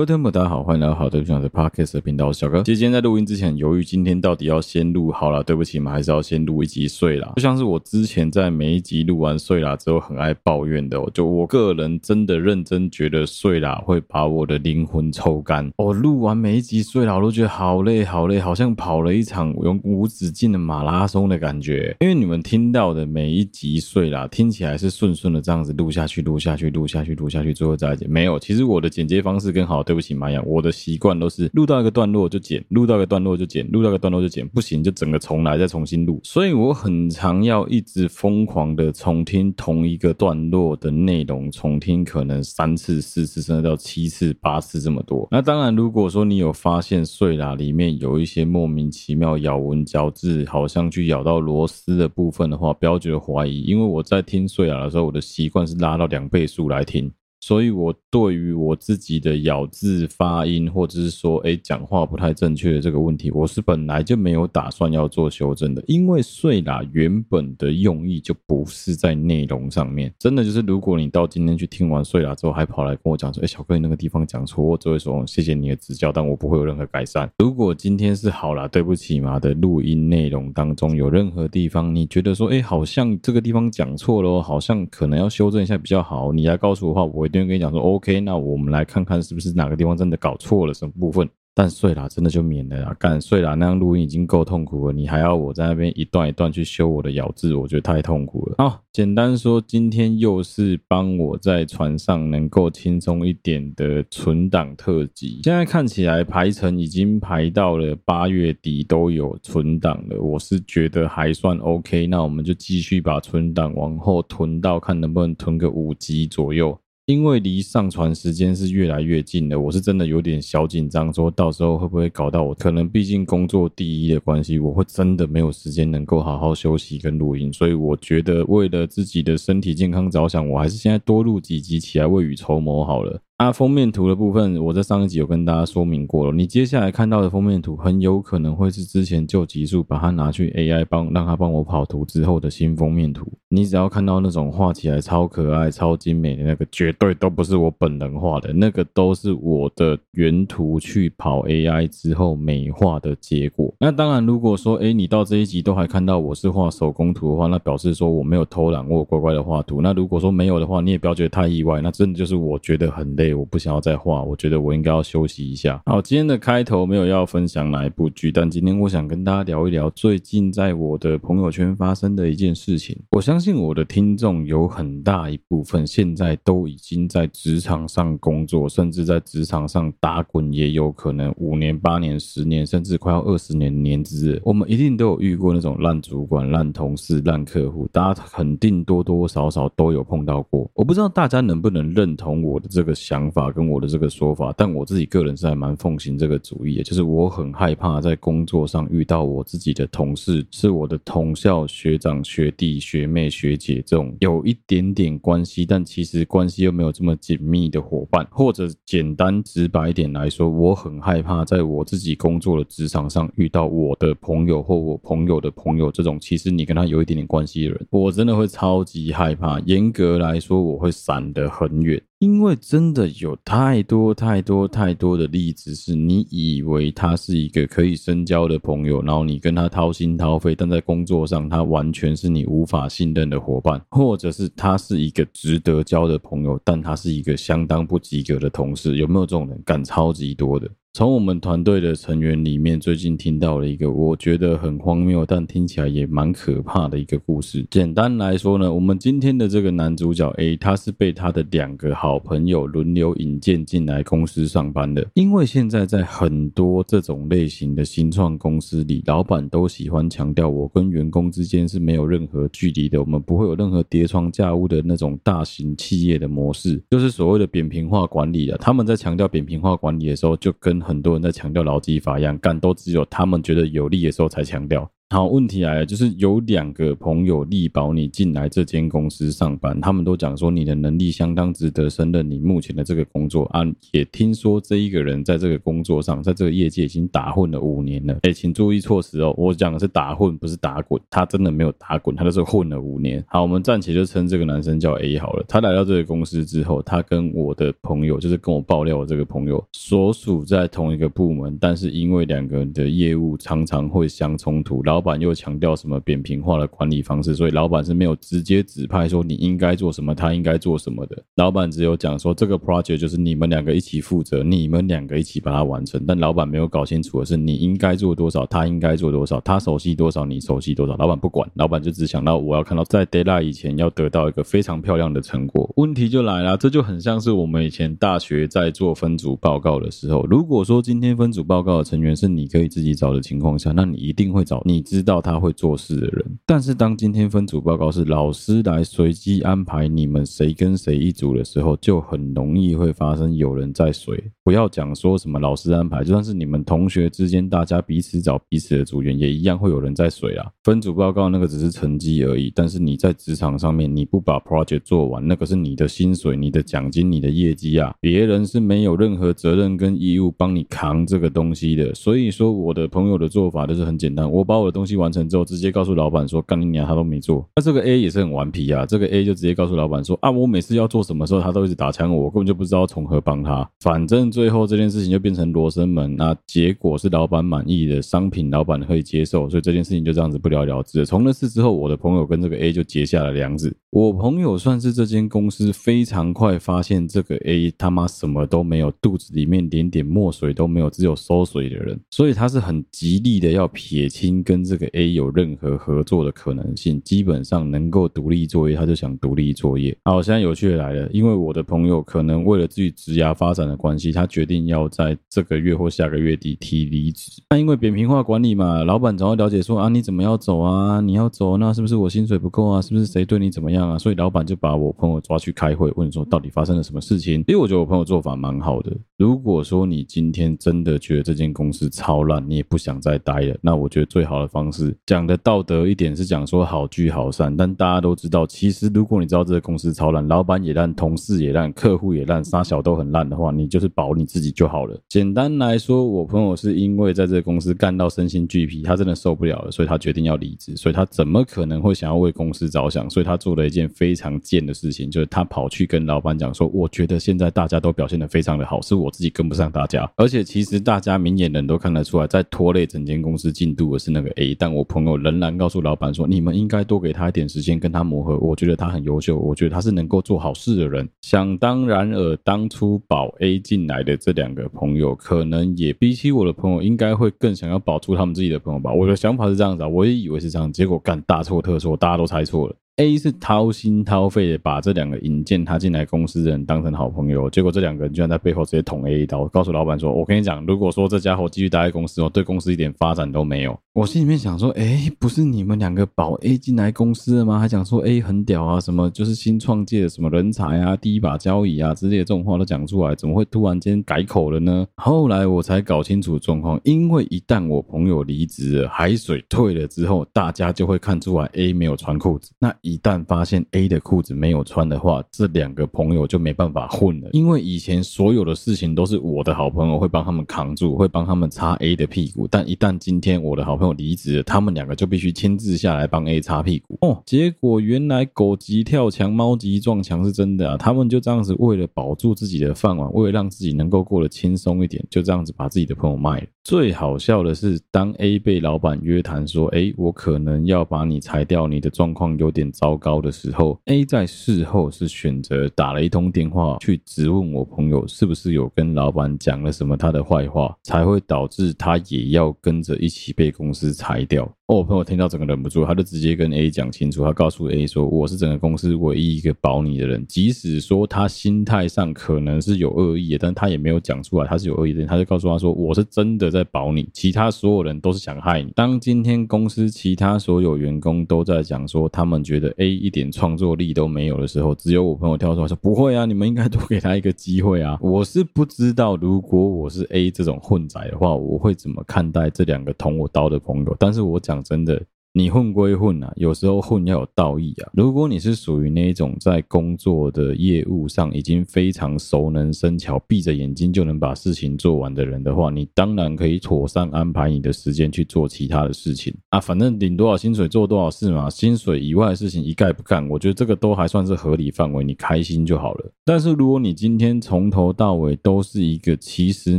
各位听众大家好，欢迎来到好对不起的 Podcast 的频道，小哥。其实今天在录音之前，犹豫今天到底要先录好了，对不起嘛，还是要先录一集睡啦。就像是我之前在每一集录完睡啦之后，很爱抱怨的，就我个人真的认真觉得睡啦会把我的灵魂抽干。我录完每一集睡啦，我都觉得好累好累，好像跑了一场永无止境的马拉松的感觉。因为你们听到的每一集睡啦，听起来是顺顺的这样子录下去，录下去，录下去，录下去，最后再剪。没有，其实我的剪接方式跟好。对不起，马雅，我的习惯都是录到一个段落就剪，录到一个段落就剪，录到一个段落就剪，不行就整个重来，再重新录。所以我很常要一直疯狂的重听同一个段落的内容，重听可能三次、四次，甚至到七次、八次这么多。那当然，如果说你有发现碎啦里面有一些莫名其妙咬文嚼字，好像去咬到螺丝的部分的话，不要觉得怀疑，因为我在听碎啦的时候，我的习惯是拉到两倍速来听。所以，我对于我自己的咬字发音，或者是说，哎，讲话不太正确的这个问题，我是本来就没有打算要做修正的。因为睡啦原本的用意就不是在内容上面，真的就是，如果你到今天去听完睡啦之后，还跑来跟我讲说，哎，小哥你那个地方讲错，我只会说谢谢你的指教，但我不会有任何改善。如果今天是好啦，对不起嘛的录音内容当中有任何地方你觉得说，哎，好像这个地方讲错了，好像可能要修正一下比较好，你来告诉我的话，我会。跟你讲说，OK，那我们来看看是不是哪个地方真的搞错了什么部分。但睡啦，真的就免了啦。干睡啦，那样录音已经够痛苦了，你还要我在那边一段一段去修我的咬字，我觉得太痛苦了。好，简单说，今天又是帮我在船上能够轻松一点的存档特辑。现在看起来排程已经排到了八月底都有存档了，我是觉得还算 OK。那我们就继续把存档往后囤到，看能不能囤个五集左右。因为离上传时间是越来越近了，我是真的有点小紧张，说到时候会不会搞到我？可能毕竟工作第一的关系，我会真的没有时间能够好好休息跟录音，所以我觉得为了自己的身体健康着想，我还是现在多录几集起来未雨绸缪好了。啊，封面图的部分，我在上一集有跟大家说明过了。你接下来看到的封面图，很有可能会是之前旧集数把它拿去 AI 帮让它帮我跑图之后的新封面图。你只要看到那种画起来超可爱、超精美的那个，绝对都不是我本人画的，那个都是我的原图去跑 AI 之后美化的结果。那当然，如果说哎，你到这一集都还看到我是画手工图的话，那表示说我没有偷懒，我乖乖的画图。那如果说没有的话，你也不要觉得太意外，那真的就是我觉得很累。我不想要再画，我觉得我应该要休息一下。好，今天的开头没有要分享哪一部剧，但今天我想跟大家聊一聊最近在我的朋友圈发生的一件事情。我相信我的听众有很大一部分现在都已经在职场上工作，甚至在职场上打滚，也有可能五年、八年、十年，甚至快要二十年年资。我们一定都有遇过那种烂主管、烂同事、烂客户，大家肯定多多少少都有碰到过。我不知道大家能不能认同我的这个想法跟我的这个说法，但我自己个人是还蛮奉行这个主义的，就是我很害怕在工作上遇到我自己的同事，是我的同校学长、学弟、学妹、学姐这种有一点点关系，但其实关系又没有这么紧密的伙伴，或者简单直白一点来说，我很害怕在我自己工作的职场上遇到我的朋友或我朋友的朋友这种，其实你跟他有一点点关系的人，我真的会超级害怕。严格来说，我会闪得很远。因为真的有太多太多太多的例子，是你以为他是一个可以深交的朋友，然后你跟他掏心掏肺，但在工作上他完全是你无法信任的伙伴，或者是他是一个值得交的朋友，但他是一个相当不及格的同事，有没有这种人？干超级多的。从我们团队的成员里面，最近听到了一个我觉得很荒谬，但听起来也蛮可怕的一个故事。简单来说呢，我们今天的这个男主角 A，他是被他的两个好朋友轮流引荐进来公司上班的。因为现在在很多这种类型的新创公司里，老板都喜欢强调，我跟员工之间是没有任何距离的，我们不会有任何叠床架屋的那种大型企业的模式，就是所谓的扁平化管理的。他们在强调扁平化管理的时候，就跟很多人在强调劳基法一样，干都只有他们觉得有利的时候才强调。好，问题来了，就是有两个朋友力保你进来这间公司上班，他们都讲说你的能力相当值得胜任你目前的这个工作啊。也听说这一个人在这个工作上，在这个业界已经打混了五年了。哎，请注意措辞哦，我讲的是打混，不是打滚。他真的没有打滚，他就是混了五年。好，我们暂且就称这个男生叫 A 好了。他来到这个公司之后，他跟我的朋友，就是跟我爆料的这个朋友，所属在同一个部门，但是因为两个人的业务常常会相冲突，然后。老板又强调什么扁平化的管理方式，所以老板是没有直接指派说你应该做什么，他应该做什么的。老板只有讲说这个 project 就是你们两个一起负责，你们两个一起把它完成。但老板没有搞清楚的是，你应该做多少，他应该做多少，他熟悉多少，你熟悉多少。老板不管，老板就只想到我要看到在 deadline 以前要得到一个非常漂亮的成果。问题就来了，这就很像是我们以前大学在做分组报告的时候，如果说今天分组报告的成员是你可以自己找的情况下，那你一定会找你。知道他会做事的人，但是当今天分组报告是老师来随机安排你们谁跟谁一组的时候，就很容易会发生有人在水。不要讲说什么老师安排，就算是你们同学之间，大家彼此找彼此的组员，也一样会有人在水啊。分组报告那个只是成绩而已，但是你在职场上面，你不把 project 做完，那个是你的薪水、你的奖金、你的业绩啊，别人是没有任何责任跟义务帮你扛这个东西的。所以说，我的朋友的做法就是很简单，我把我的东东西完成之后，直接告诉老板说：“干你娘，他都没做。”那这个 A 也是很顽皮啊，这个 A 就直接告诉老板说：“啊，我每次要做什么时候，他都一直打枪我，我根本就不知道从何帮他。反正最后这件事情就变成罗生门，那结果是老板满意的商品，老板可以接受，所以这件事情就这样子不了了之。从那次之后，我的朋友跟这个 A 就结下了梁子。我朋友算是这间公司非常快发现这个 A 他妈什么都没有，肚子里面连点墨水都没有，只有收水的人，所以他是很极力的要撇清跟这个 A 有任何合作的可能性，基本上能够独立作业，他就想独立作业。好，现在有趣的来了，因为我的朋友可能为了自己职涯发展的关系，他决定要在这个月或下个月底提离职。那因为扁平化管理嘛，老板总要了解说啊，你怎么要走啊？你要走，那是不是我薪水不够啊？是不是谁对你怎么样啊？所以老板就把我朋友抓去开会，问说到底发生了什么事情？因为我觉得我朋友做法蛮好的。如果说你今天真的觉得这间公司超烂，你也不想再待了，那我觉得最好的方方式讲的道德一点是讲说好聚好散。但大家都知道，其实如果你知道这个公司超烂，老板也烂，同事也烂，客户也烂，三小都很烂的话，你就是保你自己就好了。简单来说，我朋友是因为在这个公司干到身心俱疲，他真的受不了了，所以他决定要离职。所以他怎么可能会想要为公司着想？所以他做了一件非常贱的事情，就是他跑去跟老板讲说：“我觉得现在大家都表现得非常的好，是我自己跟不上大家。而且其实大家明眼人都看得出来，在拖累整间公司进度的是那个但我朋友仍然告诉老板说：你们应该多给他一点时间跟他磨合。我觉得他很优秀，我觉得他是能够做好事的人。想当然而，当初保 A 进来的这两个朋友，可能也比起我的朋友，应该会更想要保住他们自己的朋友吧。我的想法是这样子啊，我也以为是这样，结果干大错特错，大家都猜错了。A 是掏心掏肺的把这两个引荐他进来公司的人当成好朋友，结果这两个人居然在背后直接捅 A 一刀，告诉老板说：“我跟你讲，如果说这家伙继续待在公司哦，对公司一点发展都没有。”我心里面想说：“哎，不是你们两个保 A 进来公司的吗？还讲说 A 很屌啊，什么就是新创界的什么人才啊，第一把交椅啊之类的这种话都讲出来，怎么会突然间改口了呢？”后来我才搞清楚状况，因为一旦我朋友离职了，海水退了之后，大家就会看出来 A 没有穿裤子，那一旦发现 A 的裤子没有穿的话，这两个朋友就没办法混了。因为以前所有的事情都是我的好朋友会帮他们扛住，会帮他们擦 A 的屁股。但一旦今天我的好朋友离职了，他们两个就必须亲自下来帮 A 擦屁股。哦，结果原来狗急跳墙，猫急撞墙是真的啊！他们就这样子为了保住自己的饭碗，为了让自己能够过得轻松一点，就这样子把自己的朋友卖了。最好笑的是，当 A 被老板约谈说：“哎，我可能要把你裁掉，你的状况有点糟糕。”的时候，A 在事后是选择打了一通电话去质问我朋友，是不是有跟老板讲了什么他的坏话，才会导致他也要跟着一起被公司裁掉。哦，我朋友听到整个忍不住，他就直接跟 A 讲清楚，他告诉 A 说：“我是整个公司唯一一个保你的人，即使说他心态上可能是有恶意的，但他也没有讲出来他是有恶意的人，他就告诉他说：我是真的在保你，其他所有人都是想害你。当今天公司其他所有员工都在讲说他们觉得 A。”一点创作力都没有的时候，只有我朋友跳出来说：“不会啊，你们应该多给他一个机会啊！”我是不知道，如果我是 A 这种混仔的话，我会怎么看待这两个捅我刀的朋友。但是我讲真的。你混归混啊，有时候混要有道义啊。如果你是属于那种在工作的业务上已经非常熟能生巧，闭着眼睛就能把事情做完的人的话，你当然可以妥善安排你的时间去做其他的事情啊。反正领多少薪水做多少事嘛，薪水以外的事情一概不干。我觉得这个都还算是合理范围，你开心就好了。但是如果你今天从头到尾都是一个其实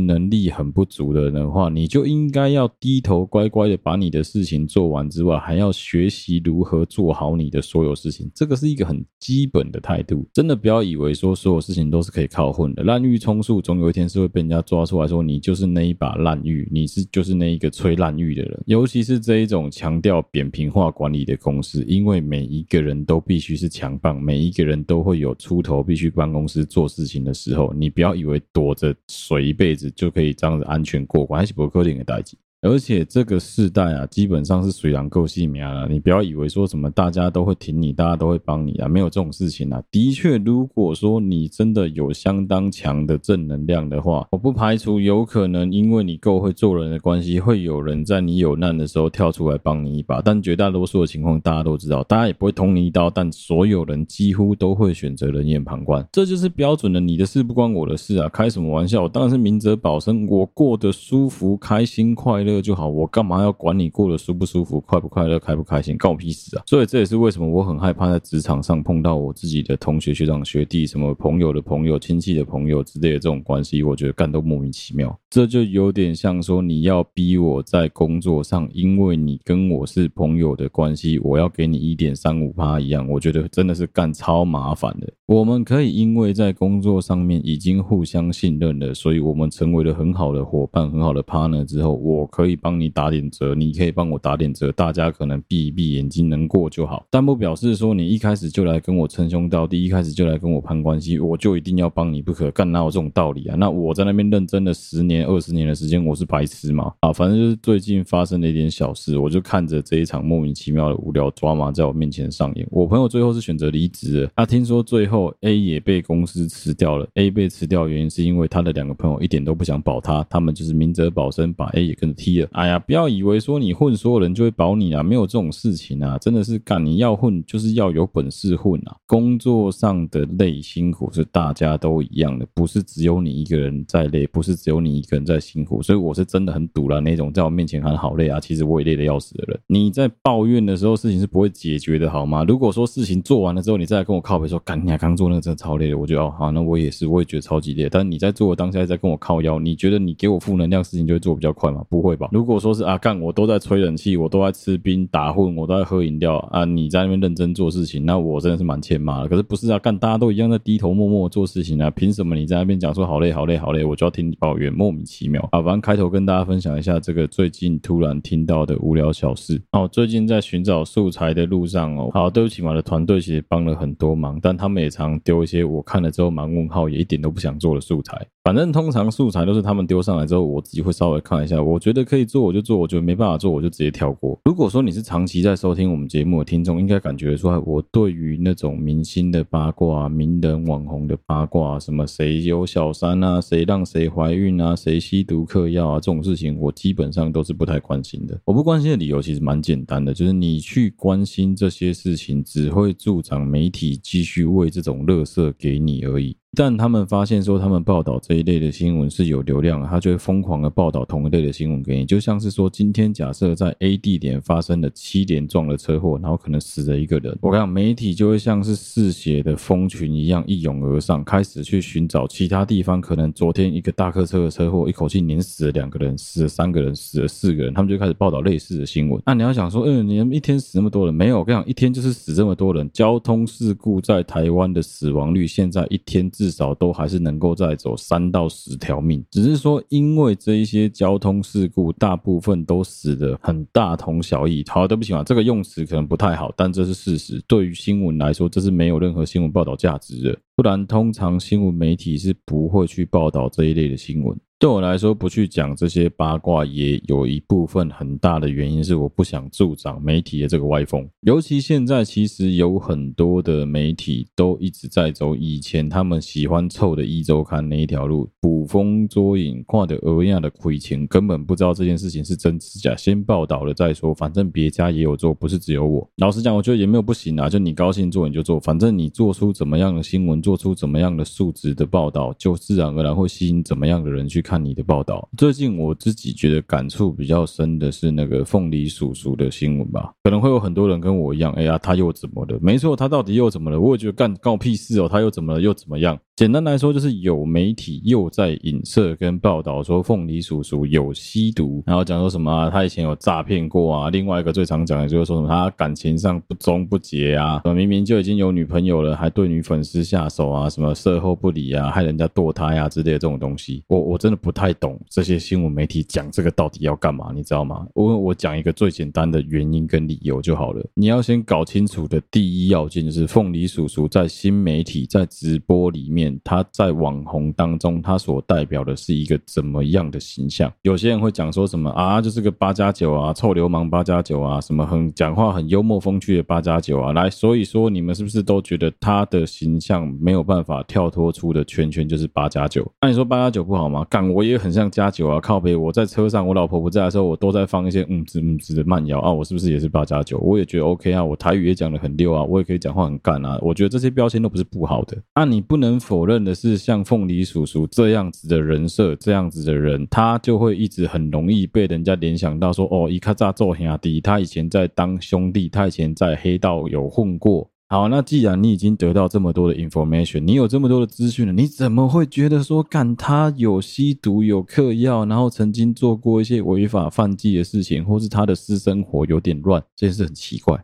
能力很不足的人的话，你就应该要低头乖乖的把你的事情做完之外，还要学习如何做好你的所有事情，这个是一个很基本的态度。真的不要以为说所有事情都是可以靠混的，滥竽充数，总有一天是会被人家抓出来说你就是那一把烂玉，你是就是那一个吹烂玉的人。尤其是这一种强调扁平化管理的公司，因为每一个人都必须是强棒，每一个人都会有出头必须帮公司做事情的时候，你不要以为躲着水一辈子就可以这样子安全过关，还是不可能的代际。而且这个世代啊，基本上是水狼够细苗了。你不要以为说什么大家都会挺你，大家都会帮你啊，没有这种事情啊。的确，如果说你真的有相当强的正能量的话，我不排除有可能因为你够会做人的关系，会有人在你有难的时候跳出来帮你一把。但绝大多数的情况，大家都知道，大家也不会捅你一刀，但所有人几乎都会选择冷眼旁观。这就是标准的你的事不关我的事啊！开什么玩笑？我当然是明哲保身，我过得舒服、开心、快乐。就好，我干嘛要管你过得舒不舒服、快不快乐、开不开心，告我屁事啊！所以这也是为什么我很害怕在职场上碰到我自己的同学、学长、学弟，什么朋友的朋友、亲戚的朋友之类的这种关系，我觉得干都莫名其妙。这就有点像说你要逼我在工作上，因为你跟我是朋友的关系，我要给你一点三五趴一样，我觉得真的是干超麻烦的。我们可以因为在工作上面已经互相信任了，所以我们成为了很好的伙伴、很好的 partner 之后，我可以帮你打点折，你可以帮我打点折，大家可能闭一闭眼睛能过就好。但不表示说你一开始就来跟我称兄道弟，一开始就来跟我攀关系，我就一定要帮你不可。干哪有这种道理啊？那我在那边认真了十年、二十年的时间，我是白痴吗？啊，反正就是最近发生了一点小事，我就看着这一场莫名其妙的无聊抓马在我面前上演。我朋友最后是选择离职了，他听说最后。A 也被公司辞掉了。A 被辞掉原因是因为他的两个朋友一点都不想保他，他们就是明哲保身，把 A 也跟着踢了。哎呀，不要以为说你混，所有人就会保你啊，没有这种事情啊！真的是干，你要混就是要有本事混啊！工作上的累辛苦是大家都一样的，不是只有你一个人在累，不是只有你一个人在辛苦。所以我是真的很堵了那种在我面前喊好累啊，其实我也累得要死的人。你在抱怨的时候，事情是不会解决的，好吗？如果说事情做完了之后，你再来跟我靠背说干你啊，刚做那个真的超累的，我觉得哦好，那我也是，我也觉得超级累。但你在做的当下在跟我靠腰，你觉得你给我负能量，事情就会做比较快吗？不会吧？如果说是啊干，我都在吹冷气，我都在吃冰打混，我都在喝饮料啊，你在那边认真做事情，那我真的是蛮欠骂的。可是不是啊，干大家都一样在低头默默做事情啊，凭什么你在那边讲说好累好累好累，我就要听你抱怨，莫名其妙。啊，反正开头跟大家分享一下这个最近突然听到的无聊小事。哦，最近在寻找素材的路上哦，好，对不起嘛，我的团队其实帮了很多忙，但他们也常丢一些。我看了之后蛮问号，也一点都不想做的素材。反正通常素材都是他们丢上来之后，我自己会稍微看一下，我觉得可以做我就做，我觉得没办法做我就直接跳过。如果说你是长期在收听我们节目的听众，应该感觉出来，我对于那种明星的八卦、名人网红的八卦，什么谁有小三啊，谁让谁怀孕啊，谁吸毒嗑药啊，这种事情，我基本上都是不太关心的。我不关心的理由其实蛮简单的，就是你去关心这些事情，只会助长媒体继续为这种乐色。给你而已。但他们发现说，他们报道这一类的新闻是有流量，他就会疯狂的报道同一类的新闻给你。就像是说，今天假设在 A 地点发生了七连撞的车祸，然后可能死了一个人，我跟你讲，媒体就会像是嗜血的蜂群一样一涌而上，开始去寻找其他地方可能昨天一个大客车的车祸，一口气碾死了两个人，死了三个人，死了四个人，他们就开始报道类似的新闻。那你要想说，嗯，你们一天死那么多人，没有，我跟你讲，一天就是死这么多人。交通事故在台湾的死亡率现在一天。至少都还是能够再走三到十条命，只是说因为这一些交通事故，大部分都死得很大同小异。好，对不起啊，这个用词可能不太好，但这是事实。对于新闻来说，这是没有任何新闻报道价值的。不然，通常新闻媒体是不会去报道这一类的新闻。对我来说，不去讲这些八卦，也有一部分很大的原因是我不想助长媒体的这个歪风。尤其现在，其实有很多的媒体都一直在走以前他们喜欢凑的一周刊那一条路，捕风捉影，挂的欧亚的亏钱，根本不知道这件事情是真是假，先报道了再说，反正别家也有做，不是只有我。老实讲，我觉得也没有不行啊，就你高兴做你就做，反正你做出怎么样的新闻，做出怎么样的数值的报道，就自然而然会吸引怎么样的人去看。看你的报道，最近我自己觉得感触比较深的是那个凤梨叔叔的新闻吧，可能会有很多人跟我一样，哎呀，他又怎么了？没错，他到底又怎么了？我也觉得干干屁事哦，他又怎么了？又怎么样？简单来说，就是有媒体又在影射跟报道说凤梨叔叔有吸毒，然后讲说什么、啊、他以前有诈骗过啊。另外一个最常讲的就是说什么他感情上不忠不节啊，明明就已经有女朋友了，还对女粉丝下手啊，什么事后不理啊，害人家堕胎啊之类的这种东西。我我真的不太懂这些新闻媒体讲这个到底要干嘛，你知道吗？我我讲一个最简单的原因跟理由就好了。你要先搞清楚的第一要件就是凤梨叔叔在新媒体在直播里面。他在网红当中，他所代表的是一个怎么样的形象？有些人会讲说什么啊，就是个八加九啊，臭流氓八加九啊，什么很讲话很幽默风趣的八加九啊，来，所以说你们是不是都觉得他的形象没有办法跳脱出的圈圈就是八加九？那你说八加九不好吗？干，我也很像加九啊，靠背，我在车上，我老婆不在的时候，我都在放一些嗯滋嗯滋的慢摇啊，我是不是也是八加九？我也觉得 OK 啊，我台语也讲得很溜啊，我也可以讲话很干啊，我觉得这些标签都不是不好的。那你不能。否认的是，像凤梨叔叔这样子的人设，这样子的人，他就会一直很容易被人家联想到说，哦，伊卡扎做兄弟，他以前在当兄弟，他以前在黑道有混过。好，那既然你已经得到这么多的 information，你有这么多的资讯了，你怎么会觉得说，干他有吸毒、有嗑药，然后曾经做过一些违法犯纪的事情，或是他的私生活有点乱，这件事很奇怪。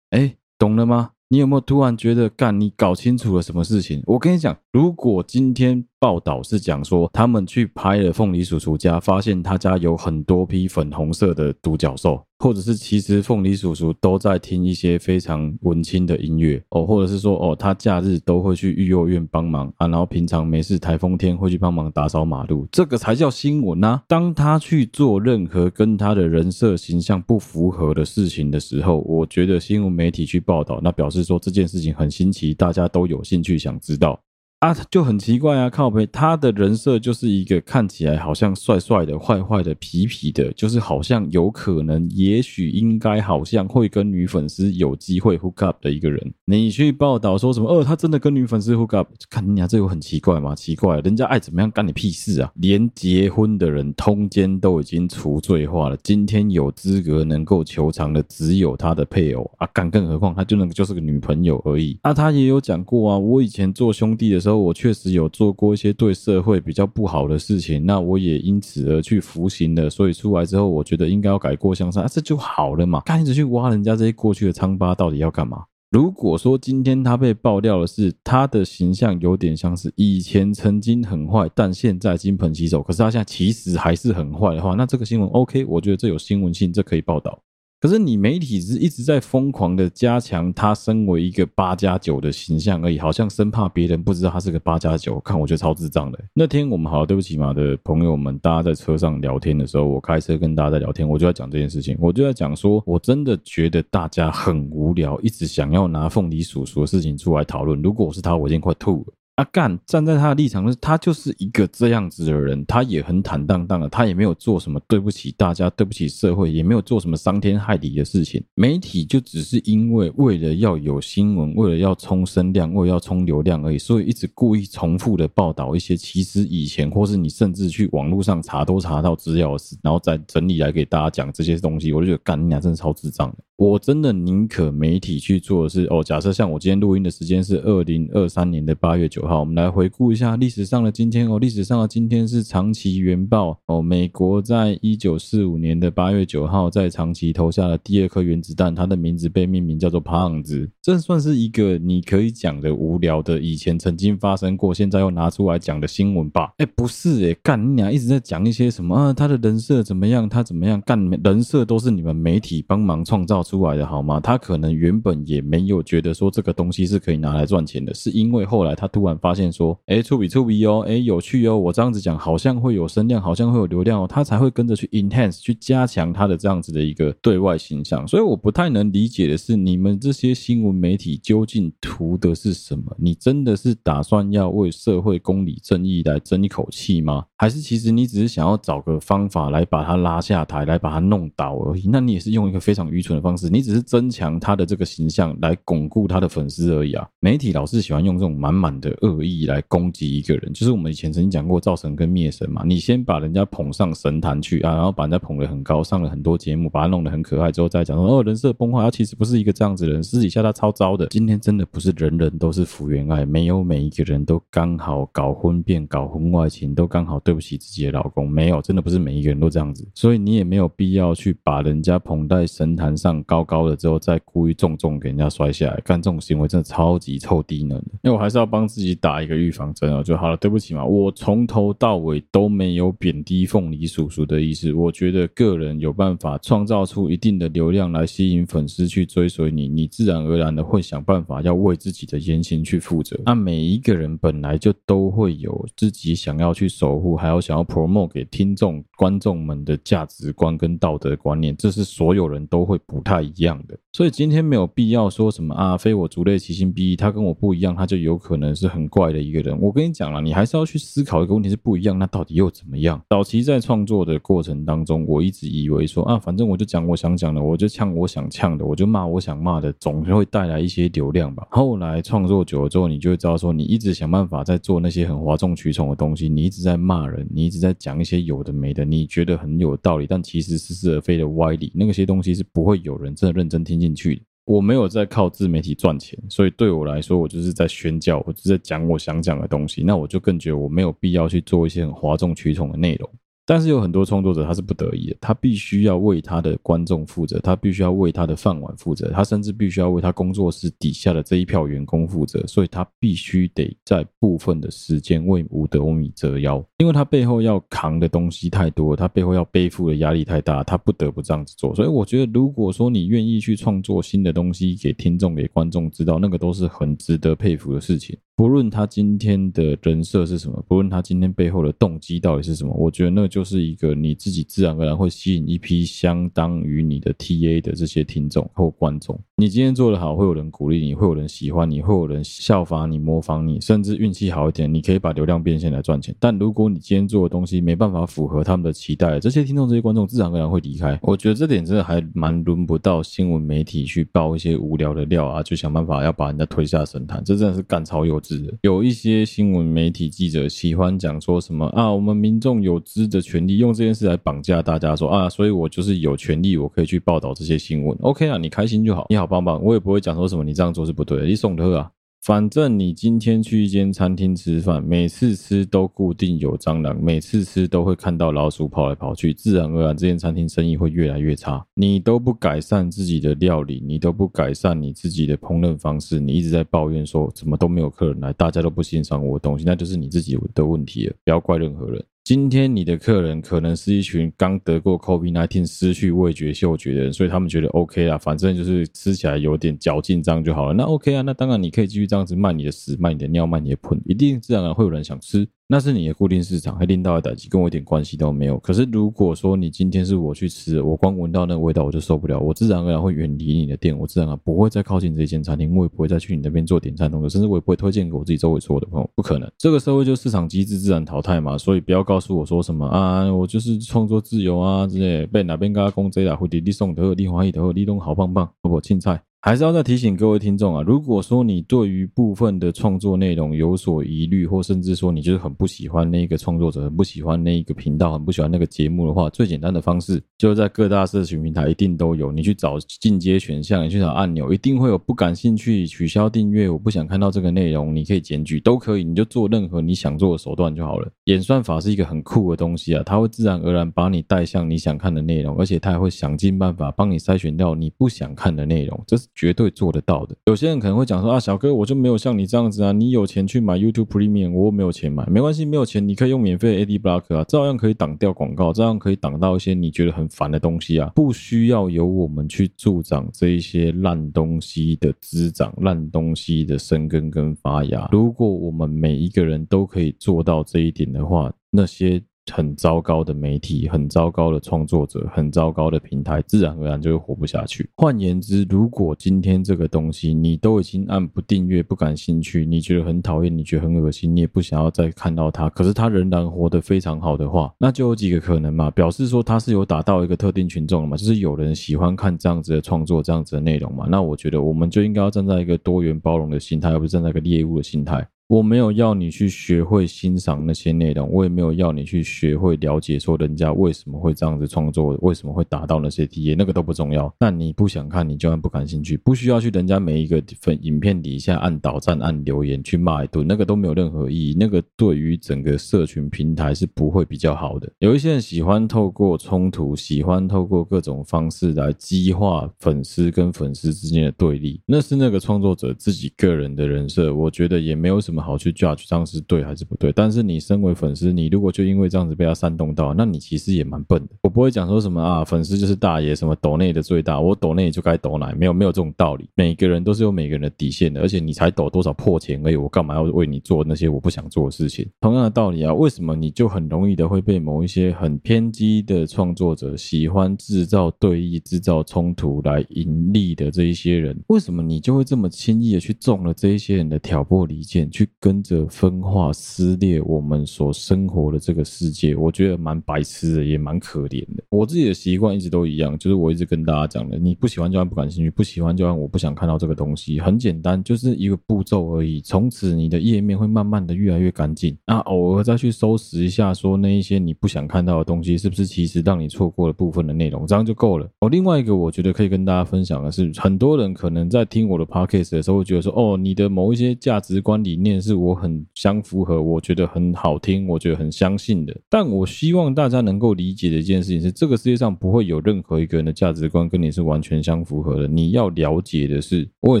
哎，懂了吗？你有没有突然觉得，干你搞清楚了什么事情？我跟你讲，如果今天报道是讲说他们去拍了凤梨叔叔家，发现他家有很多批粉红色的独角兽，或者是其实凤梨叔叔都在听一些非常文青的音乐哦，或者是说哦，他假日都会去育幼院帮忙啊，然后平常没事台风天会去帮忙打扫马路，这个才叫新闻呐。当他去做任何跟他的人设形象不符合的事情的时候，我觉得新闻媒体去报道，那表示说这件事情很新奇，大家都有兴趣想知道。啊，就很奇怪啊！靠北，他的人设就是一个看起来好像帅帅的、坏坏的、痞痞的，就是好像有可能、也许、应该、好像会跟女粉丝有机会 hook up 的一个人。你去报道说什么？哦，他真的跟女粉丝 hook up？看你俩这有很奇怪吗？奇怪，人家爱怎么样干你屁事啊！连结婚的人通奸都已经除罪化了，今天有资格能够求偿的只有他的配偶啊！干，更何况他就那个就是个女朋友而已。啊，他也有讲过啊，我以前做兄弟的时候。我确实有做过一些对社会比较不好的事情，那我也因此而去服刑了。所以出来之后，我觉得应该要改过向善，啊，这就好了嘛。干一直去挖人家这些过去的疮疤，到底要干嘛？如果说今天他被爆料的是他的形象有点像是以前曾经很坏，但现在金盆洗手，可是他现在其实还是很坏的话，那这个新闻 OK，我觉得这有新闻性，这可以报道。可是你媒体是一直在疯狂的加强他身为一个八加九的形象而已，好像生怕别人不知道他是个八加九。看我觉得超智障的。那天我们好，对不起嘛的朋友们，大家在车上聊天的时候，我开车跟大家在聊天，我就在讲这件事情，我就在讲说，我真的觉得大家很无聊，一直想要拿凤梨叔叔的事情出来讨论。如果我是他，我已经快吐了。他干，站在他的立场，是他就是一个这样子的人，他也很坦荡荡的，他也没有做什么对不起大家、对不起社会，也没有做什么伤天害理的事情。媒体就只是因为为了要有新闻，为了要冲声量，为了要冲流量而已，所以一直故意重复的报道一些其实以前或是你甚至去网络上查都查到资料的事，然后再整理来给大家讲这些东西。我就觉得干，你俩真的超智障的。我真的宁可媒体去做的是哦，假设像我今天录音的时间是二零二三年的八月九号，好我们来回顾一下历史上的今天哦。历史上的今天是长崎原爆哦，美国在一九四五年的八月九号在长崎投下了第二颗原子弹，它的名字被命名叫做胖子。这算是一个你可以讲的无聊的以前曾经发生过，现在又拿出来讲的新闻吧？哎，不是哎，干你俩一直在讲一些什么啊？他的人设怎么样？他怎么样？干人设都是你们媒体帮忙创造出来的好吗？他可能原本也没有觉得说这个东西是可以拿来赚钱的，是因为后来他突然发现说，哎，触笔触笔哦，哎，有趣哦，我这样子讲好像会有声量，好像会有流量哦，他才会跟着去 enhance 去加强他的这样子的一个对外形象。所以我不太能理解的是，你们这些新闻媒体究竟图的是什么？你真的是打算要为社会公理正义来争一口气吗？还是其实你只是想要找个方法来把他拉下台，来把他弄倒而已？那你也是用一个非常愚蠢的方式，你只是增强他的这个形象，来巩固他的粉丝而已啊！媒体老是喜欢用这种满满的恶意来攻击一个人，就是我们以前曾经讲过造神跟灭神嘛。你先把人家捧上神坛去啊，然后把人家捧得很高，上了很多节目，把他弄得很可爱之后，再讲说哦，人设崩坏，他其实不是一个这样子的人，私底下他超糟的。今天真的不是人人都是福原爱，没有每一个人都刚好搞婚变、搞婚外情，都刚好对不起自己的老公，没有，真的不是每一个人都这样子。所以你也没有必要去把人家捧在神坛上高高的之后，再故意重重给人家摔下来，干这种行为真的超级臭低能的。因为我还是要帮自己打一个预防针啊，就好了。对不起嘛，我从头到尾都没有贬低凤梨叔叔的意思。我觉得个人有办法创造出一定的流量来吸引粉丝去追随你，你自然而然的会想办法要为自己的言行去负责。那每一个人本来就都会有自己想要去守护，还有想要 promote 给听众、观众们的价值观跟道德观念，这是所有人都会不太一样的。所以今天没有必要说什么啊，非我族类，其心必异，他跟我不一样，他就有可能是很怪的一个人。我跟你讲了，你还是要去思考一个问题：是不一样，那到底又怎么样？早期在创作的过程当中，我一直以为说啊，反正我就讲我想讲的，我就呛我想呛的，我就骂我想骂的，总是会带来一些流量吧。后来创作久了之后，你就会知道说，你一直想办法在做那些很哗众取宠的东西，你一直在骂人，你一直在讲一些有的没的，你觉得很有道理，但其实似是而非的歪理，那些东西是不会有人真的认真听进去。我没有在靠自媒体赚钱，所以对我来说，我就是在宣教，我就是在讲我想讲的东西。那我就更觉得我没有必要去做一些很哗众取宠的内容。但是有很多创作者他是不得已的，他必须要为他的观众负责，他必须要为他的饭碗负责，他甚至必须要为他工作室底下的这一票员工负责，所以他必须得在部分的时间为五斗米折腰，因为他背后要扛的东西太多，他背后要背负的压力太大，他不得不这样子做。所以我觉得，如果说你愿意去创作新的东西给听众、给观众知道，那个都是很值得佩服的事情。不论他今天的人设是什么，不论他今天背后的动机到底是什么，我觉得那就是一个你自己自然而然会吸引一批相当于你的 TA 的这些听众或观众。你今天做得好，会有人鼓励你，会有人喜欢你，会有人效仿你、模仿你，甚至运气好一点，你可以把流量变现来赚钱。但如果你今天做的东西没办法符合他们的期待，这些听众、这些观众自然而然会离开。我觉得这点真的还蛮轮不到新闻媒体去爆一些无聊的料啊，就想办法要把人家推下神坛，这真的是干超幼稚。有一些新闻媒体记者喜欢讲说什么啊，我们民众有知的权利，用这件事来绑架大家说啊，所以我就是有权利，我可以去报道这些新闻。OK 啊，你开心就好，你好棒棒，我也不会讲说什么你这样做是不对的，你送的啊。反正你今天去一间餐厅吃饭，每次吃都固定有蟑螂，每次吃都会看到老鼠跑来跑去，自然而然这间餐厅生意会越来越差。你都不改善自己的料理，你都不改善你自己的烹饪方式，你一直在抱怨说怎么都没有客人来，大家都不欣赏我的东西，那就是你自己的问题了，不要怪任何人。今天你的客人可能是一群刚得过 COVID-19 失去味觉嗅觉的人，所以他们觉得 OK 啦，反正就是吃起来有点嚼劲这样就好了。那 OK 啊，那当然你可以继续这样子卖你的屎、卖你的尿、卖你的粪，一定自然而然会有人想吃。那是你的固定市场，还拎到的代志，跟我一点关系都没有。可是如果说你今天是我去吃，我光闻到那个味道我就受不了，我自然而然会远离你的店，我自然而然不会再靠近这间餐厅，我也不会再去你那边做点餐动作，甚至我也不会推荐给我自己周围所有的朋友，不可能。这个社会就市场机制自然淘汰嘛，所以不要告诉我说什么啊，我就是创作自由啊之类，被哪边跟他攻击了，或者你送的，你欢喜的，你都好棒棒，好不青菜？还是要再提醒各位听众啊，如果说你对于部分的创作内容有所疑虑，或甚至说你就是很不喜欢那个创作者，很不喜欢那一个频道，很不喜欢那个节目的话，最简单的方式就在各大社群平台一定都有，你去找进阶选项，你去找按钮，一定会有不感兴趣、取消订阅、我不想看到这个内容，你可以检举，都可以，你就做任何你想做的手段就好了。演算法是一个很酷的东西啊，它会自然而然把你带向你想看的内容，而且它还会想尽办法帮你筛选掉你不想看的内容，这是。绝对做得到的。有些人可能会讲说啊，小哥我就没有像你这样子啊，你有钱去买 YouTube Premium，我没有钱买，没关系，没有钱你可以用免费的 Ad Block 啊，照样可以挡掉广告，照样可以挡到一些你觉得很烦的东西啊，不需要由我们去助长这一些烂东西的滋长，烂东西的生根跟发芽。如果我们每一个人都可以做到这一点的话，那些。很糟糕的媒体，很糟糕的创作者，很糟糕的平台，自然而然就会活不下去。换言之，如果今天这个东西你都已经按不订阅、不感兴趣，你觉得很讨厌，你觉得很恶心，你也不想要再看到它，可是它仍然活得非常好的话，那就有几个可能嘛，表示说它是有打到一个特定群众了嘛，就是有人喜欢看这样子的创作、这样子的内容嘛。那我觉得我们就应该要站在一个多元包容的心态，而不是站在一个猎物的心态。我没有要你去学会欣赏那些内容，我也没有要你去学会了解说人家为什么会这样子创作，为什么会达到那些体验那个都不重要。但你不想看，你就算不感兴趣，不需要去人家每一个粉影片底下按导赞、按留言去骂一顿，那个都没有任何意义。那个对于整个社群平台是不会比较好的。有一些人喜欢透过冲突，喜欢透过各种方式来激化粉丝跟粉丝之间的对立，那是那个创作者自己个人的人设，我觉得也没有什么。好去 judge 这样是对还是不对？但是你身为粉丝，你如果就因为这样子被他煽动到，那你其实也蛮笨的。我不会讲说什么啊，粉丝就是大爷，什么抖内的最大，我抖内就该抖奶，没有没有这种道理。每个人都是有每个人的底线的，而且你才抖多少破钱而已，我干嘛要为你做那些我不想做的事情？同样的道理啊，为什么你就很容易的会被某一些很偏激的创作者喜欢制造对立、制造冲突来盈利的这一些人，为什么你就会这么轻易的去中了这一些人的挑拨离间去？跟着分化撕裂我们所生活的这个世界，我觉得蛮白痴的，也蛮可怜的。我自己的习惯一直都一样，就是我一直跟大家讲的，你不喜欢就按不感兴趣，不喜欢就按我不想看到这个东西，很简单，就是一个步骤而已。从此你的页面会慢慢的越来越干净。那偶尔再去收拾一下，说那一些你不想看到的东西，是不是其实让你错过了部分的内容，这样就够了。哦，另外一个我觉得可以跟大家分享的是，很多人可能在听我的 podcast 的时候，会觉得说，哦，你的某一些价值观理念。是我很相符合，我觉得很好听，我觉得很相信的。但我希望大家能够理解的一件事情是，这个世界上不会有任何一个人的价值观跟你是完全相符合的。你要了解的是，我也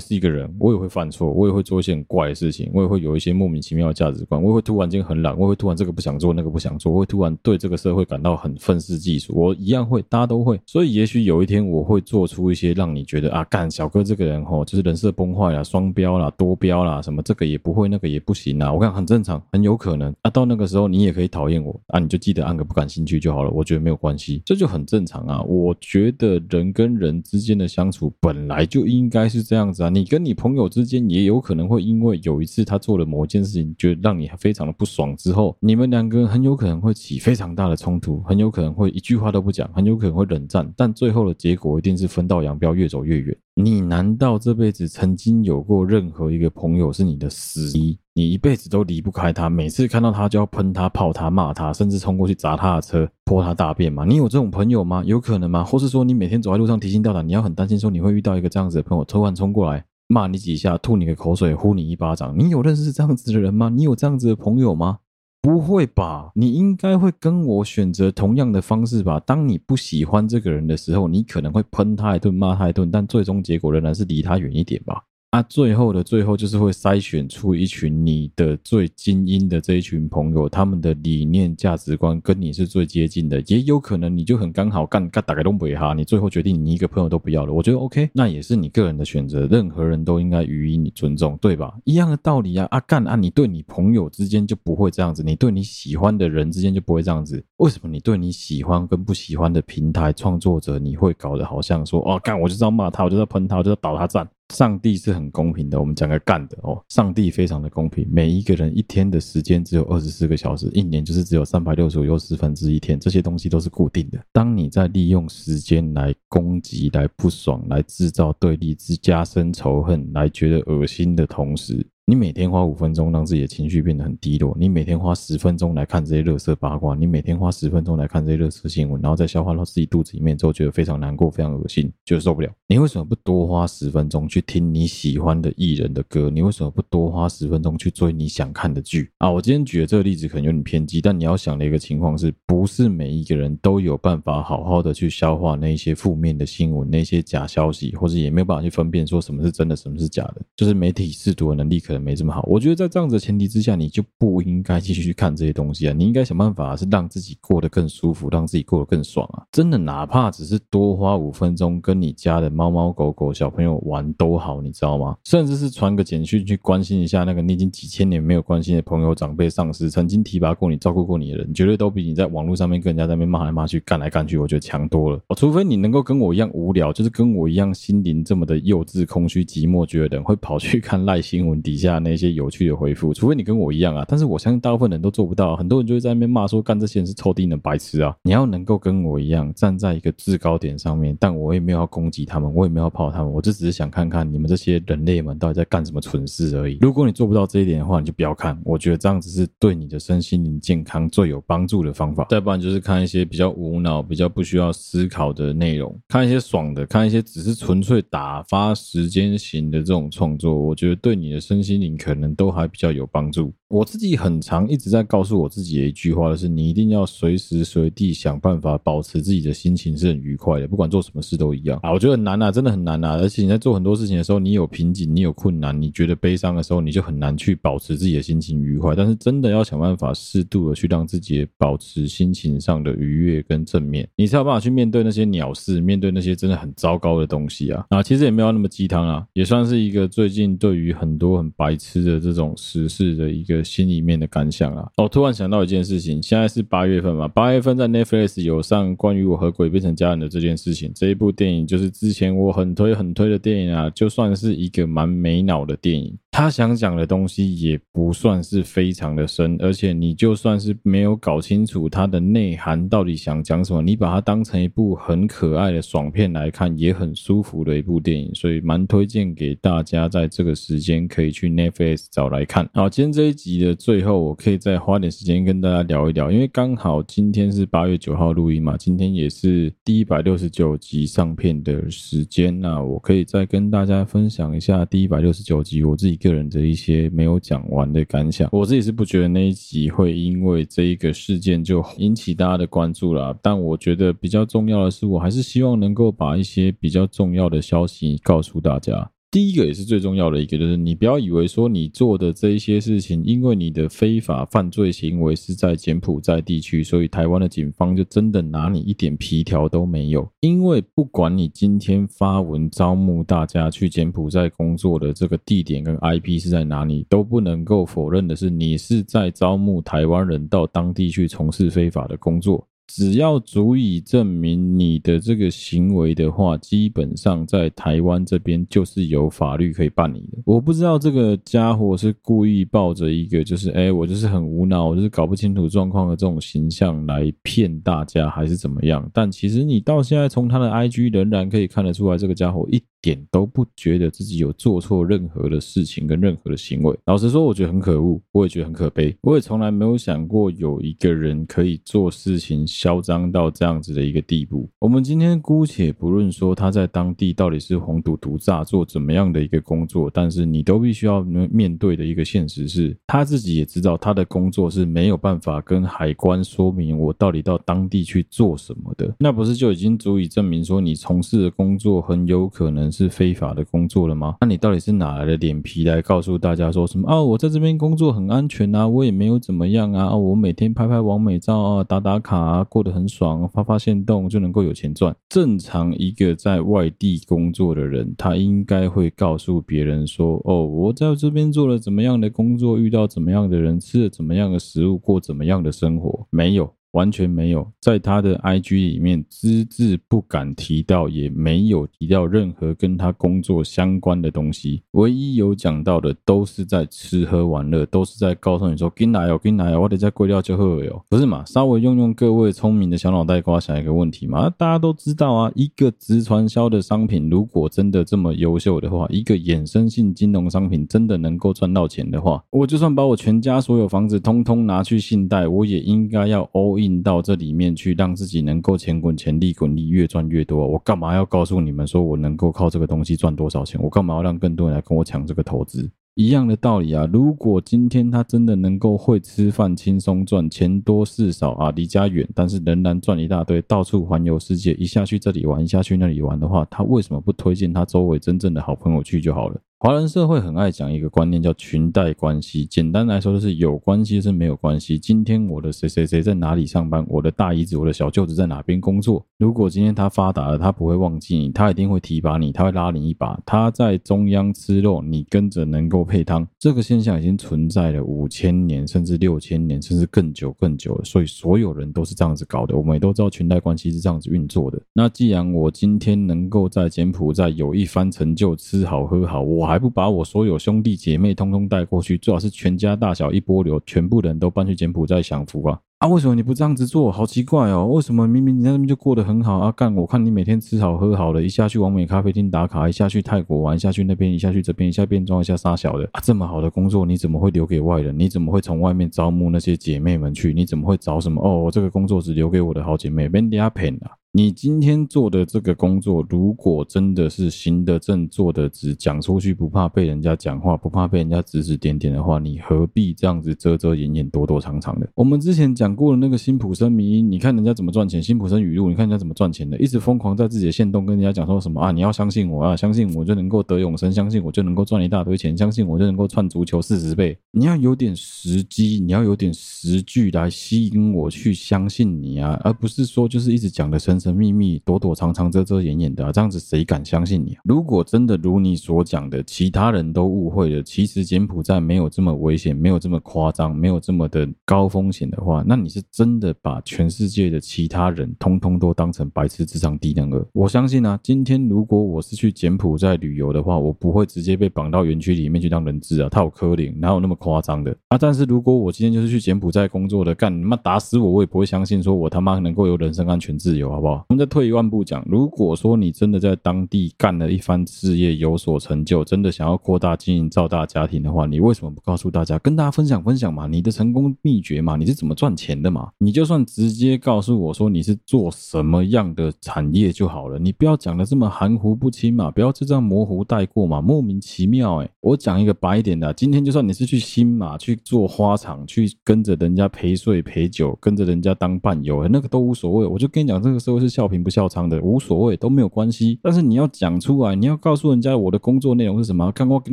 是一个人，我也会犯错，我也会做一些很怪的事情，我也会有一些莫名其妙的价值观，我也会突然间很懒，我也会突然这个不想做，那个不想做，我会突然对这个社会感到很愤世嫉俗。我一样会，大家都会。所以也许有一天我会做出一些让你觉得啊，干小哥这个人吼，就是人设崩坏了，双标啦，多标啦，什么这个也不会，那个也不行啊！我看很正常，很有可能啊。到那个时候，你也可以讨厌我啊，你就记得按个不感兴趣就好了。我觉得没有关系，这就很正常啊。我觉得人跟人之间的相处本来就应该是这样子啊。你跟你朋友之间也有可能会因为有一次他做了某一件事情，就让你非常的不爽之后，你们两个人很有可能会起非常大的冲突，很有可能会一句话都不讲，很有可能会冷战，但最后的结果一定是分道扬镳，越走越远。你难道这辈子曾经有过任何一个朋友是你的死敌？你一辈子都离不开他，每次看到他就要喷他、泡他、骂他，甚至冲过去砸他的车、泼他大便吗？你有这种朋友吗？有可能吗？或是说你每天走在路上提心吊胆，你要很担心说你会遇到一个这样子的朋友突然冲过来骂你几下、吐你个口水、呼你一巴掌？你有认识这样子的人吗？你有这样子的朋友吗？不会吧？你应该会跟我选择同样的方式吧？当你不喜欢这个人的时候，你可能会喷他一顿、骂他一顿，但最终结果仍然是离他远一点吧。啊，最后的最后就是会筛选出一群你的最精英的这一群朋友，他们的理念价值观跟你是最接近的，也有可能你就很刚好干干打个东北哈，你最后决定你一个朋友都不要了，我觉得 OK，那也是你个人的选择，任何人都应该予以你尊重，对吧？一样的道理啊，啊干啊，你对你朋友之间就不会这样子，你对你喜欢的人之间就不会这样子，为什么你对你喜欢跟不喜欢的平台创作者，你会搞得好像说哦干，我就知道骂他，我就要喷他，我就要倒他站。上帝是很公平的，我们讲个干的哦。上帝非常的公平，每一个人一天的时间只有二十四个小时，一年就是只有三百六十五又四分之一天，这些东西都是固定的。当你在利用时间来攻击、来不爽、来制造对立、之加深仇恨、来觉得恶心的同时，你每天花五分钟让自己的情绪变得很低落，你每天花十分钟来看这些垃圾八卦，你每天花十分钟来看这些垃圾新闻，然后再消化到自己肚子里面之后，觉得非常难过、非常恶心，觉得受不了。你为什么不多花十分钟去听你喜欢的艺人的歌？你为什么不多花十分钟去追你想看的剧啊？我今天举的这个例子可能有点偏激，但你要想的一个情况是，不是每一个人都有办法好好的去消化那些负面的新闻、那些假消息，或者也没有办法去分辨说什么是真的、什么是假的，就是媒体试图的能力可能没这么好。我觉得在这样子的前提之下，你就不应该继续去看这些东西啊！你应该想办法是让自己过得更舒服，让自己过得更爽啊！真的，哪怕只是多花五分钟跟你家的猫猫狗狗、小朋友玩都好，你知道吗？甚至是传个简讯去关心一下那个你已经几千年没有关心的朋友、长辈、上司，曾经提拔过你、照顾过你的人，绝对都比你在网络上面跟人家在那边骂来骂去、干来干去，我觉得强多了。哦，除非你能够跟我一样无聊，就是跟我一样心灵这么的幼稚、空虚、寂寞，觉得会跑去看赖新闻底下那些有趣的回复。除非你跟我一样啊，但是我相信大部分人都做不到。很多人就会在那边骂说，干这些人是臭低能白痴啊！你要能够跟我一样站在一个制高点上面，但我也没有要攻击他们，我也没有要泡他们，我就只是想看看你们这些人类们到底在干什么蠢事而已。如果你做不到这一点的话，你就不要看。我觉得这样子是对你的身心灵健康最有帮助的方法。再不然就是看一些比较无脑、比较不需要思考的内容，看一些爽的，看一些只是纯粹打发时间型的这种创作，我觉得对你的身心心灵可能都还比较有帮助。我自己很常一直在告诉我自己的一句话，就是你一定要随时随地想办法保持自己的心情是很愉快的，不管做什么事都一样啊。我觉得很难啊，真的很难啊。而且你在做很多事情的时候，你有瓶颈，你有困难，你觉得悲伤的时候，你就很难去保持自己的心情愉快。但是真的要想办法适度的去让自己保持心情上的愉悦跟正面，你才有办法去面对那些鸟事，面对那些真的很糟糕的东西啊。啊，其实也没有那么鸡汤啊，也算是一个最近对于很多很白痴的这种时事的一个。心里面的感想啊，哦、突然想到一件事情，现在是八月份嘛，八月份在 Netflix 有上关于我和鬼变成家人的这件事情，这一部电影就是之前我很推很推的电影啊，就算是一个蛮没脑的电影。他想讲的东西也不算是非常的深，而且你就算是没有搞清楚它的内涵到底想讲什么，你把它当成一部很可爱的爽片来看，也很舒服的一部电影，所以蛮推荐给大家在这个时间可以去 Netflix 找来看。好，今天这一集集的最后，我可以再花点时间跟大家聊一聊，因为刚好今天是八月九号录音嘛，今天也是第一百六十九集上片的时间，那我可以再跟大家分享一下第一百六十九集我自己。个人的一些没有讲完的感想，我自己是不觉得那一集会因为这一个事件就引起大家的关注啦。但我觉得比较重要的是，我还是希望能够把一些比较重要的消息告诉大家。第一个也是最重要的一个，就是你不要以为说你做的这一些事情，因为你的非法犯罪行为是在柬埔寨地区，所以台湾的警方就真的拿你一点皮条都没有。因为不管你今天发文招募大家去柬埔寨工作的这个地点跟 IP 是在哪里，都不能够否认的是，你是在招募台湾人到当地去从事非法的工作。只要足以证明你的这个行为的话，基本上在台湾这边就是有法律可以办理的。我不知道这个家伙是故意抱着一个就是，哎，我就是很无脑，我就是搞不清楚状况的这种形象来骗大家，还是怎么样？但其实你到现在从他的 IG 仍然可以看得出来，这个家伙一点都不觉得自己有做错任何的事情跟任何的行为。老实说，我觉得很可恶，我也觉得很可悲。我也从来没有想过有一个人可以做事情嚣张到这样子的一个地步。我们今天姑且不论说他在当地到底是黄赌毒诈做怎么样的一个工作，但是你都必须要面对的一个现实是，他自己也知道他的工作是没有办法跟海关说明我到底到当地去做什么的。那不是就已经足以证明说你从事的工作很有可能是非法的工作了吗？那你到底是哪来的脸皮来告诉大家说什么啊？我在这边工作很安全啊，我也没有怎么样啊，我每天拍拍网美照啊，打打卡啊，过得很爽，发发现动就能够有钱赚。正常一个在外地工作的人，他应该会告诉别人说，哦，我在这边做了怎么样的工作，遇到怎么样的人，吃了怎么样的食物，过怎么样的生活。没有。完全没有，在他的 IG 里面只字不敢提到，也没有提到任何跟他工作相关的东西。唯一有讲到的，都是在吃喝玩乐，都是在告诉你说：“进来哦，进来哦，我得再归掉就好哟。”不是嘛？稍微用用各位聪明的小脑袋瓜想一个问题嘛？大家都知道啊，一个直传销的商品，如果真的这么优秀的话，一个衍生性金融商品真的能够赚到钱的话，我就算把我全家所有房子通通拿去信贷，我也应该要 all in 到这里面去，让自己能够钱滚钱，利滚利，越赚越多。我干嘛要告诉你们说我能够靠这个东西赚多少钱？我干嘛要让更多人来跟我抢这个投资？一样的道理啊！如果今天他真的能够会吃饭、轻松赚钱多事少啊，离家远，但是仍然赚一大堆，到处环游世界，一下去这里玩，一下去那里玩的话，他为什么不推荐他周围真正的好朋友去就好了？华人社会很爱讲一个观念，叫裙带关系。简单来说，就是有关系是没有关系。今天我的谁谁谁在哪里上班，我的大姨子、我的小舅子在哪边工作。如果今天他发达了，他不会忘记你，他一定会提拔你，他会拉你一把。他在中央吃肉，你跟着能够配汤。这个现象已经存在了五千年，甚至六千年，甚至更久更久了。所以所有人都是这样子搞的。我们也都知道裙带关系是这样子运作的。那既然我今天能够在柬埔寨有一番成就，吃好喝好，哇。还不把我所有兄弟姐妹通通带过去，最好是全家大小一波流，全部人都搬去柬埔寨享福啊！啊，为什么你不这样子做？好奇怪哦！为什么明明你在那边就过得很好啊？干，我看你每天吃好喝好的，一下去网美咖啡厅打卡，一下去泰国玩，一下去那边，一下去这边，一下变装，一下杀小的啊！这么好的工作，你怎么会留给外人？你怎么会从外面招募那些姐妹们去？你怎么会找什么？哦，我这个工作只留给我的好姐妹，别人家骗啊！你今天做的这个工作，如果真的是行得正、坐得直，讲出去不怕被人家讲话，不怕被人家指指点点的话，你何必这样子遮遮掩掩、躲躲藏藏的？我们之前讲过的那个辛普森迷，你看人家怎么赚钱，辛普森语录，你看人家怎么赚钱的，一直疯狂在自己的线动跟人家讲说什么啊，你要相信我啊，相信我就能够得永生，相信我就能够赚一大堆钱，相信我就能够赚足球四十倍。你要有点时机，你要有点实据来吸引我去相信你啊，而不是说就是一直讲的深神。神秘秘、躲躲藏藏、遮遮掩掩的、这样子谁敢相信你啊？如果真的如你所讲的，其他人都误会了，其实柬埔寨没有这么危险，没有这么夸张，没有这么的高风险的话，那你是真的把全世界的其他人通通都当成白痴、智商低能儿？我相信啊，今天如果我是去柬埔寨旅游的话，我不会直接被绑到园区里面去当人质啊，他有柯林，哪有那么夸张的啊？但是如果我今天就是去柬埔寨工作的，干你妈打死我，我也不会相信说我他妈能够有人身安全自由，好不好？我们再退一万步讲，如果说你真的在当地干了一番事业，有所成就，真的想要扩大经营、造大家庭的话，你为什么不告诉大家，跟大家分享分享嘛？你的成功秘诀嘛？你是怎么赚钱的嘛？你就算直接告诉我说你是做什么样的产业就好了，你不要讲的这么含糊不清嘛，不要就这样模糊带过嘛，莫名其妙哎、我讲一个白一点的，今天就算你是去新马去做花场，去跟着人家陪睡陪酒，跟着人家当伴游，那个都无所谓。我就跟你讲，这个社会。是笑贫不笑娼的，无所谓，都没有关系。但是你要讲出来，你要告诉人家我的工作内容是什么。看我跟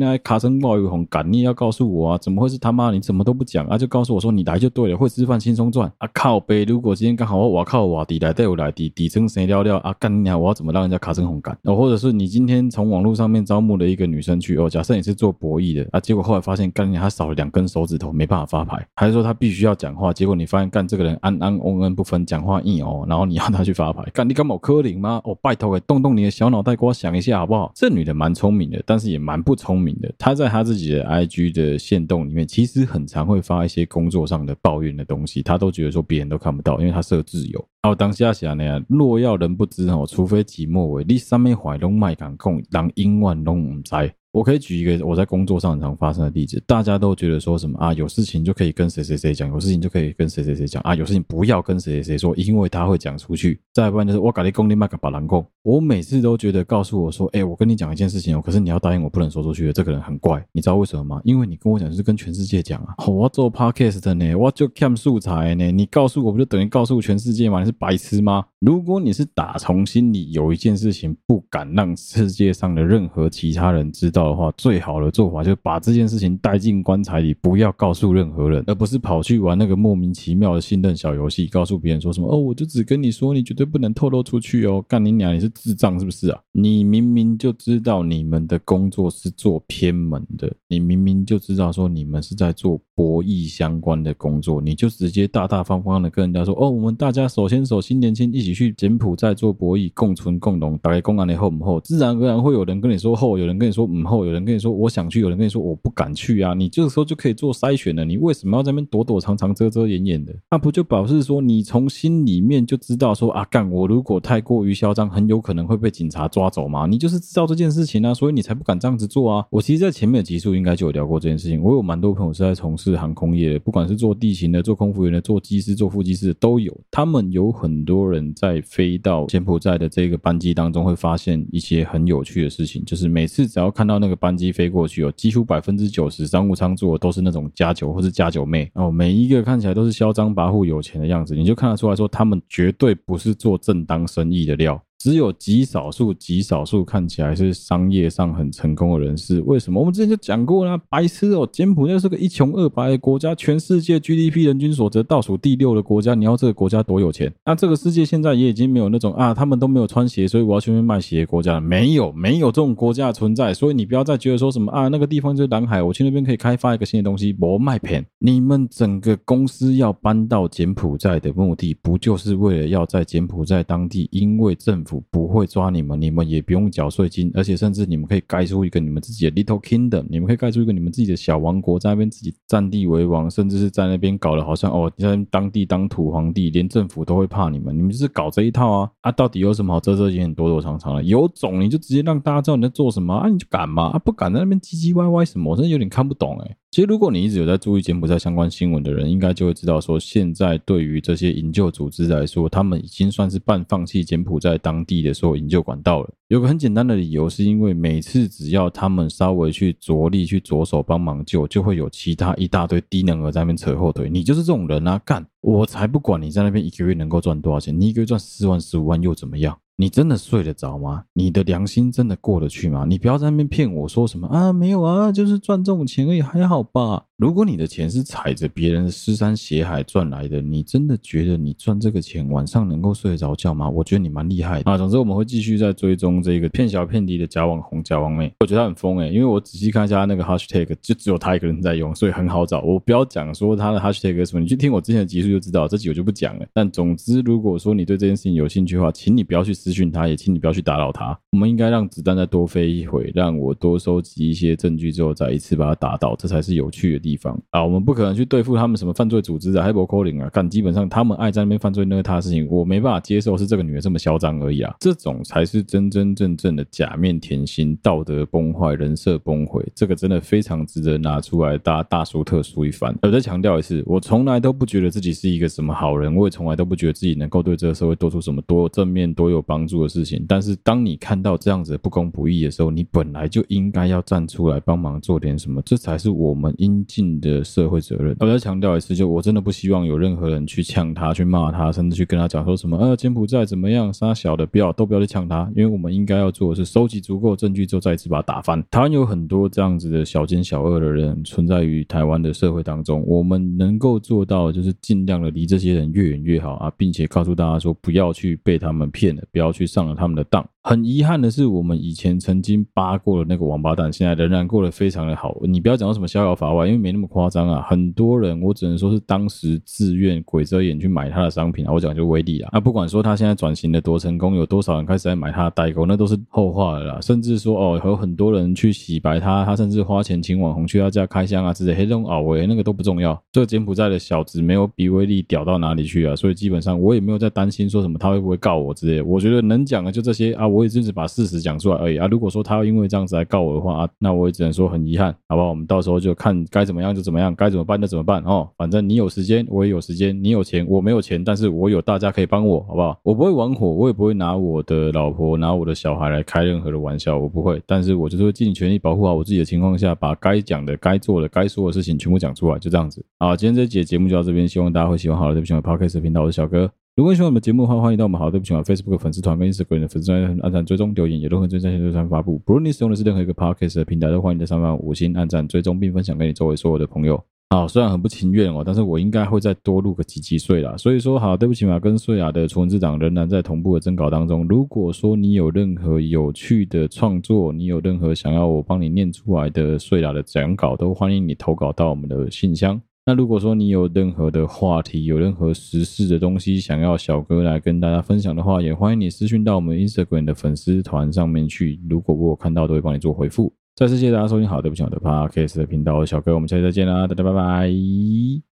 他卡声冒雨红感，你也要告诉我啊！怎么会是他妈？你怎么都不讲啊？就告诉我说你来就对了，会吃饭轻松赚啊！靠北，如果今天刚好我靠我底来带我来底底层谁聊聊啊？干你啊！我要怎么让人家卡声红感？哦，或者是你今天从网络上面招募了一个女生去哦，假设你是做博弈的啊，结果后来发现干你还少了两根手指头，没办法发牌，还是说他必须要讲话？结果你发现干这个人安安嗡嗡不分，讲话硬哦，然后你要他去发，干你干嘛科？柯林吗？哦，拜托给动动你的小脑袋，给我想一下好不好？这女的蛮聪明的，但是也蛮不聪明的。她在她自己的 IG 的限动里面，其实很常会发一些工作上的抱怨的东西，她都觉得说别人都看不到，因为她设自由。然后，当下想那样，若要人不知哦，除非己莫为。你上面怀拢麦敢讲，人永远拢唔知。我可以举一个我在工作上常发生的例子，大家都觉得说什么啊，有事情就可以跟谁谁谁讲，有事情就可以跟谁谁谁讲啊，有事情不要跟谁谁谁说，因为他会讲出去。再不然就是我搞你工你麦克把人讲，我每次都觉得告诉我说，哎、我跟你讲一件事情哦，可是你要答应我不能说出去，这个人很怪，你知道为什么吗？因为你跟我讲是跟全世界讲啊，我要做 podcast 呢，我就看素材呢，你告诉我不就等于告诉全世界吗？你是白痴吗？如果你是打从心里有一件事情不敢让世界上的任何其他人知道的话，最。好的做法就是把这件事情带进棺材里，不要告诉任何人，而不是跑去玩那个莫名其妙的信任小游戏，告诉别人说什么哦，我就只跟你说，你绝对不能透露出去哦。干你娘，你是智障是不是啊？你明明就知道你们的工作是做偏门的，你明明就知道说你们是在做博弈相关的工作，你就直接大大方方的跟人家说，哦，我们大家手牵手，心连心，一起去柬埔寨做博弈，共存共荣，大家公安的后母后，自然而然会有人跟你说后，有人跟你说母后，有人跟你说我想去，有人跟你说我不敢去啊，你这个时候就可以做筛选了，你为什么要在那边躲躲藏藏、遮遮掩掩的？那不就表示说你从心里面就知道说啊，干我如果太过于嚣张，很有可能会被警察抓走吗？你就是知道这件事情啊，所以你才不敢这样子做啊。我其实，在前面的集数应该就有聊过这件事情，我有蛮多朋友是在从事是航空业，不管是做地勤的、做空服员的、做机师、做副机师都有。他们有很多人在飞到柬埔寨的这个班机当中，会发现一些很有趣的事情，就是每次只要看到那个班机飞过去，哦几乎百分之九十商务舱坐的都是那种加九或是加九妹哦，每一个看起来都是嚣张跋扈、有钱的样子，你就看得出来说，他们绝对不是做正当生意的料。只有极少数、极少数看起来是商业上很成功的人士，为什么？我们之前就讲过啦，白痴哦！柬埔寨是个一穷二白的国家，全世界 GDP 人均所得倒数第六的国家，你要这个国家多有钱？那这个世界现在也已经没有那种啊，他们都没有穿鞋，所以我要去那卖鞋国家了，没有，没有这种国家的存在。所以你不要再觉得说什么啊，那个地方就是蓝海，我去那边可以开发一个新的东西，我卖片。你们整个公司要搬到柬埔寨的目的，不就是为了要在柬埔寨当地，因为政府不会抓你们，你们也不用缴税金，而且甚至你们可以盖出一个你们自己的 little kingdom，你们可以盖出一个你们自己的小王国，在那边自己占地为王，甚至是在那边搞得好像哦，你在当地当土皇帝，连政府都会怕你们，你们就是搞这一套啊啊！到底有什么好遮遮掩掩、躲躲藏藏的？有种你就直接让大家知道你在做什么啊！你就敢吗？啊，不敢在那边唧唧歪歪什么？我真的有点看不懂哎。其实，如果你一直有在注意柬埔寨相关新闻的人，应该就会知道说，现在对于这些营救组织来说，他们已经算是半放弃柬埔寨当地的所有营救管道了。有个很简单的理由，是因为每次只要他们稍微去着力去着手帮忙救，就会有其他一大堆低能儿在那边扯后腿。你就是这种人啊！干，我才不管你在那边一个月能够赚多少钱，你一个月赚四万、十五万又怎么样？你真的睡得着吗？你的良心真的过得去吗？你不要在那边骗我说什么啊，没有啊，就是赚这种钱而已，还好吧。如果你的钱是踩着别人的尸山血海赚来的，你真的觉得你赚这个钱晚上能够睡得着觉吗？我觉得你蛮厉害的啊。总之我们会继续在追踪这个骗小骗低的假网红、假网妹。我觉得他很疯诶、因为我仔细看一下他那个 hashtag，就只有他一个人在用，所以很好找。我不要讲说他的 hashtag 是什么，你去听我之前的集数就知道。这集我就不讲了。但总之，如果说你对这件事情有兴趣的话，请你不要去私讯他，也请你不要去打扰他。我们应该让子弹再多飞一回，让我多收集一些证据之后，再一次把他打倒，这才是有趣的地方啊。我们。不可能去对付他们什么犯罪组织的，还不扣零啊！干，基本上他们爱在那边犯罪那个他的事情，我没办法接受，是这个女的这么嚣张而已啊！这种才是真真正正的假面甜心，道德崩坏，人设崩毁，这个真的非常值得拿出来大大书特书一番。我再强调一次，我从来都不觉得自己是一个什么好人，我也从来都不觉得自己能够对这个社会做出什么多正面、多有帮助的事情。但是当你看到这样子不公不义的时候，你本来就应该要站出来帮忙做点什么，这才是我们应尽的社会责任。我再强调一次，就我真的不希望有任何人去呛他、去骂他，甚至去跟他讲说什么“呃、柬埔寨怎么样，杀小的，不要都不要去呛他”，因为我们应该要做的是收集足够证据之后，再一次把他打翻。台湾有很多这样子的小奸小恶的人存在于台湾的社会当中，我们能够做到就是尽量的离这些人越远越好啊，并且告诉大家说，不要去被他们骗了，不要去上了他们的当。很遗憾的是，我们以前曾经扒过的那个王八蛋，现在仍然过得非常的好。你不要讲到什么逍遥法外，因为没那么夸张啊。很多人，我只能说是当时自愿鬼遮眼去买他的商品啊。我讲就威力啊。那不管说他现在转型的多成功，有多少人开始在买他的代购，那都是后话了啦。甚至说哦，有很多人去洗白他，他甚至花钱请网红去他家开箱啊之类，黑中奥维那个都不重要。这个柬埔寨的小子没有比威力屌到哪里去啊，所以基本上我也没有在担心说什么他会不会告我之类。我觉得能讲的就这些啊。我我也只是把事实讲出来而已啊！如果说他要因为这样子来告我的话啊，那我也只能说很遗憾，好不好？我们到时候就看该怎么样就怎么样，该怎么办就怎么办哦。反正你有时间，我也有时间；你有钱，我没有钱，但是我有大家可以帮我，好不好？我不会玩火，我也不会拿我的老婆、拿我的小孩来开任何的玩笑，我不会。但是我就是会尽全力保护好我自己的情况下，把该讲的、该做的、该说的事情全部讲出来，就这样子。好，今天这节节目就到这边，希望大家会喜欢。好了，对不起，我 Podcast 频道我是小哥。如果喜欢我们节目的话，欢迎到我们好对不起啊 Facebook 粉丝团跟 Instagram 的粉丝团按赞、追踪、留言，也都会在线上发布。不论你使用的是任何一个 Podcast 的平台，都欢迎在上方五星按赞、追踪并分享给你周围所有的朋友。好，虽然很不情愿哦，但是我应该会再多录个几集睡啦。所以说，好，对不起嘛，跟睡啦的纯文字档仍然在同步的征稿当中。如果说你有任何有趣的创作，你有任何想要我帮你念出来的睡啦的讲稿，都欢迎你投稿到我们的信箱。那如果说你有任何的话题，有任何时事的东西想要小哥来跟大家分享的话，也欢迎你私讯到我们 Instagram 的粉丝团上面去。如果我看到，都会帮你做回复。再次谢谢大家收听，好，对不起，我的 Podcast 的频道，小哥，我们下期再见啦，大家拜拜。